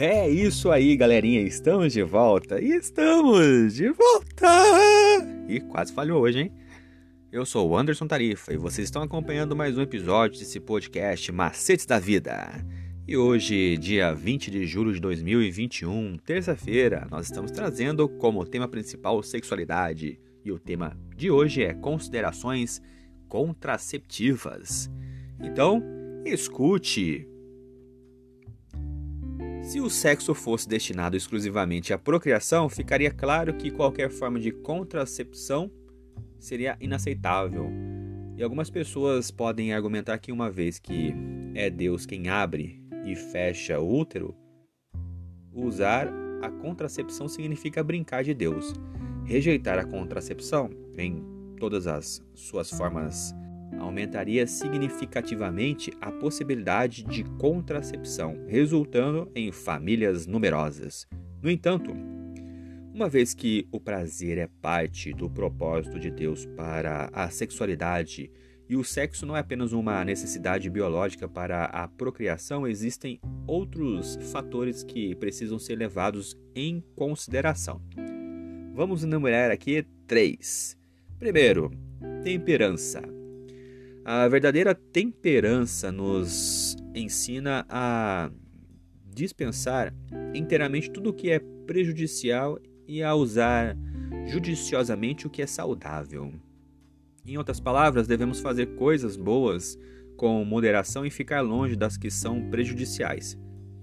É isso aí, galerinha. Estamos de volta. Estamos de volta! E quase falhou hoje, hein? Eu sou o Anderson Tarifa e vocês estão acompanhando mais um episódio desse podcast Macetes da Vida. E hoje, dia 20 de julho de 2021, terça-feira, nós estamos trazendo como tema principal sexualidade. E o tema de hoje é considerações contraceptivas. Então, escute, se o sexo fosse destinado exclusivamente à procriação, ficaria claro que qualquer forma de contracepção seria inaceitável. E algumas pessoas podem argumentar que, uma vez que é Deus quem abre e fecha o útero, usar a contracepção significa brincar de Deus. Rejeitar a contracepção, em todas as suas formas aumentaria significativamente a possibilidade de contracepção, resultando em famílias numerosas. No entanto, uma vez que o prazer é parte do propósito de Deus para a sexualidade e o sexo não é apenas uma necessidade biológica para a procriação, existem outros fatores que precisam ser levados em consideração. Vamos enumerar aqui três. Primeiro, temperança. A verdadeira temperança nos ensina a dispensar inteiramente tudo o que é prejudicial e a usar judiciosamente o que é saudável. Em outras palavras, devemos fazer coisas boas com moderação e ficar longe das que são prejudiciais.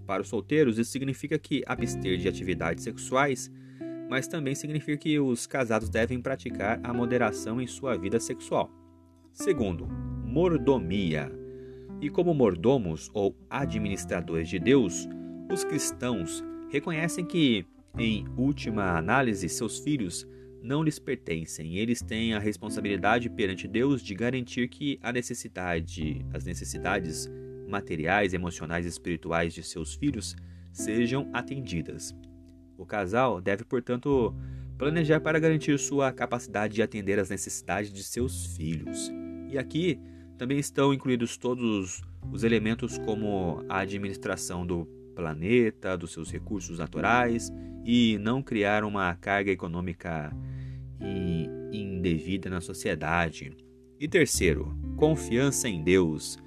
Para os solteiros, isso significa que abster de atividades sexuais, mas também significa que os casados devem praticar a moderação em sua vida sexual. Segundo, mordomia. E como mordomos ou administradores de Deus, os cristãos reconhecem que, em última análise, seus filhos não lhes pertencem. Eles têm a responsabilidade perante Deus de garantir que a necessidade, as necessidades materiais, emocionais e espirituais de seus filhos sejam atendidas. O casal deve, portanto, planejar para garantir sua capacidade de atender às necessidades de seus filhos. E aqui também estão incluídos todos os elementos como a administração do planeta, dos seus recursos naturais e não criar uma carga econômica indevida na sociedade. E terceiro, confiança em Deus.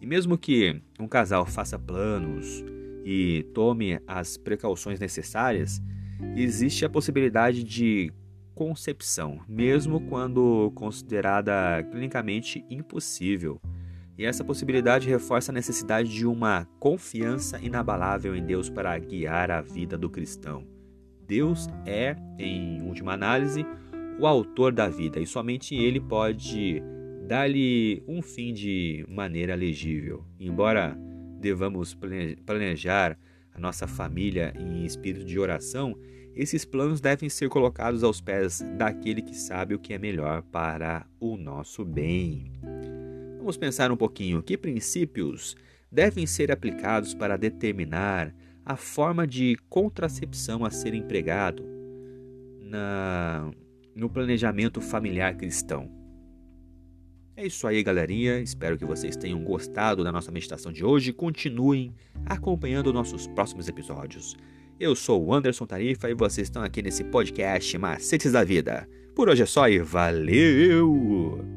E mesmo que um casal faça planos e tome as precauções necessárias, existe a possibilidade de concepção, mesmo quando considerada clinicamente impossível. E essa possibilidade reforça a necessidade de uma confiança inabalável em Deus para guiar a vida do cristão. Deus é, em última análise, o autor da vida e somente ele pode dar-lhe um fim de maneira legível. Embora devamos planejar a nossa família em espírito de oração, esses planos devem ser colocados aos pés daquele que sabe o que é melhor para o nosso bem. Vamos pensar um pouquinho que princípios devem ser aplicados para determinar a forma de contracepção a ser empregado na, no planejamento familiar cristão. É isso aí, galerinha. Espero que vocês tenham gostado da nossa meditação de hoje. Continuem acompanhando nossos próximos episódios. Eu sou o Anderson Tarifa e vocês estão aqui nesse podcast Macetes da Vida. Por hoje é só e valeu!